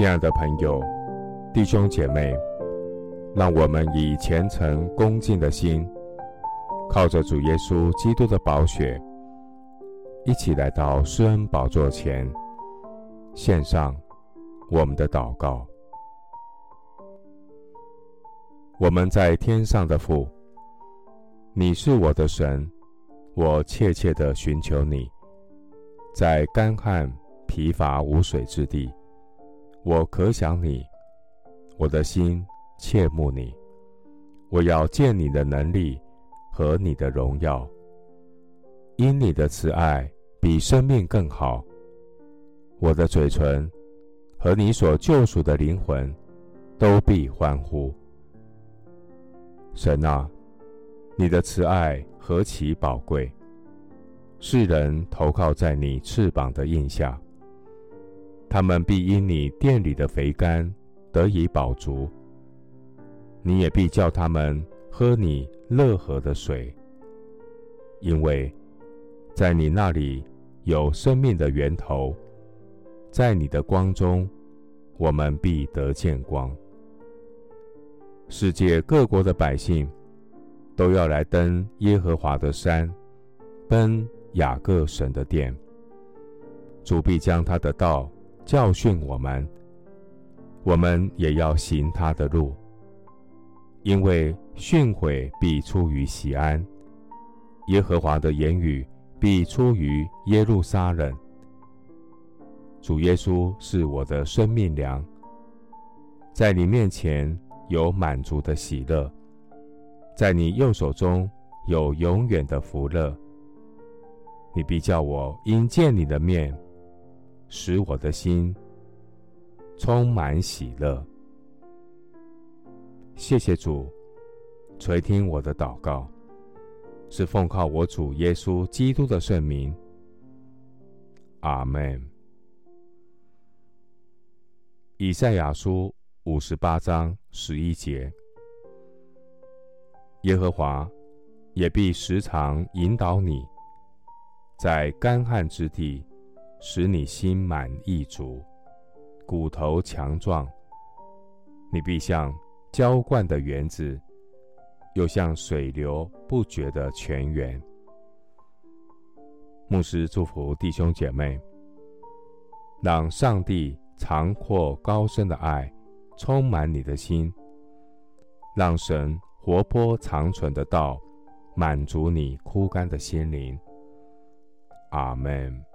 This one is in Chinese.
亲爱的朋友、弟兄姐妹，让我们以虔诚恭敬的心，靠着主耶稣基督的宝血，一起来到施恩宝座前，献上我们的祷告。我们在天上的父，你是我的神，我切切的寻求你，在干旱疲乏无水之地。我可想你，我的心切慕你。我要见你的能力和你的荣耀，因你的慈爱比生命更好。我的嘴唇和你所救赎的灵魂都必欢呼。神啊，你的慈爱何其宝贵！世人投靠在你翅膀的荫下。他们必因你店里的肥甘得以饱足，你也必叫他们喝你乐河的水，因为在你那里有生命的源头，在你的光中，我们必得见光。世界各国的百姓都要来登耶和华的山，奔雅各神的殿，主必将他的道。教训我们，我们也要行他的路，因为训诲必出于锡安，耶和华的言语必出于耶路撒冷。主耶稣是我的生命粮，在你面前有满足的喜乐，在你右手中有永远的福乐。你必叫我因见你的面。使我的心充满喜乐。谢谢主垂听我的祷告，是奉靠我主耶稣基督的圣名。阿门。以赛亚书五十八章十一节：耶和华也必时常引导你，在干旱之地。使你心满意足，骨头强壮。你必像浇灌的园子，又像水流不绝的泉源。牧师祝福弟兄姐妹，让上帝长阔高深的爱充满你的心，让神活泼长存的道满足你枯干的心灵。阿门。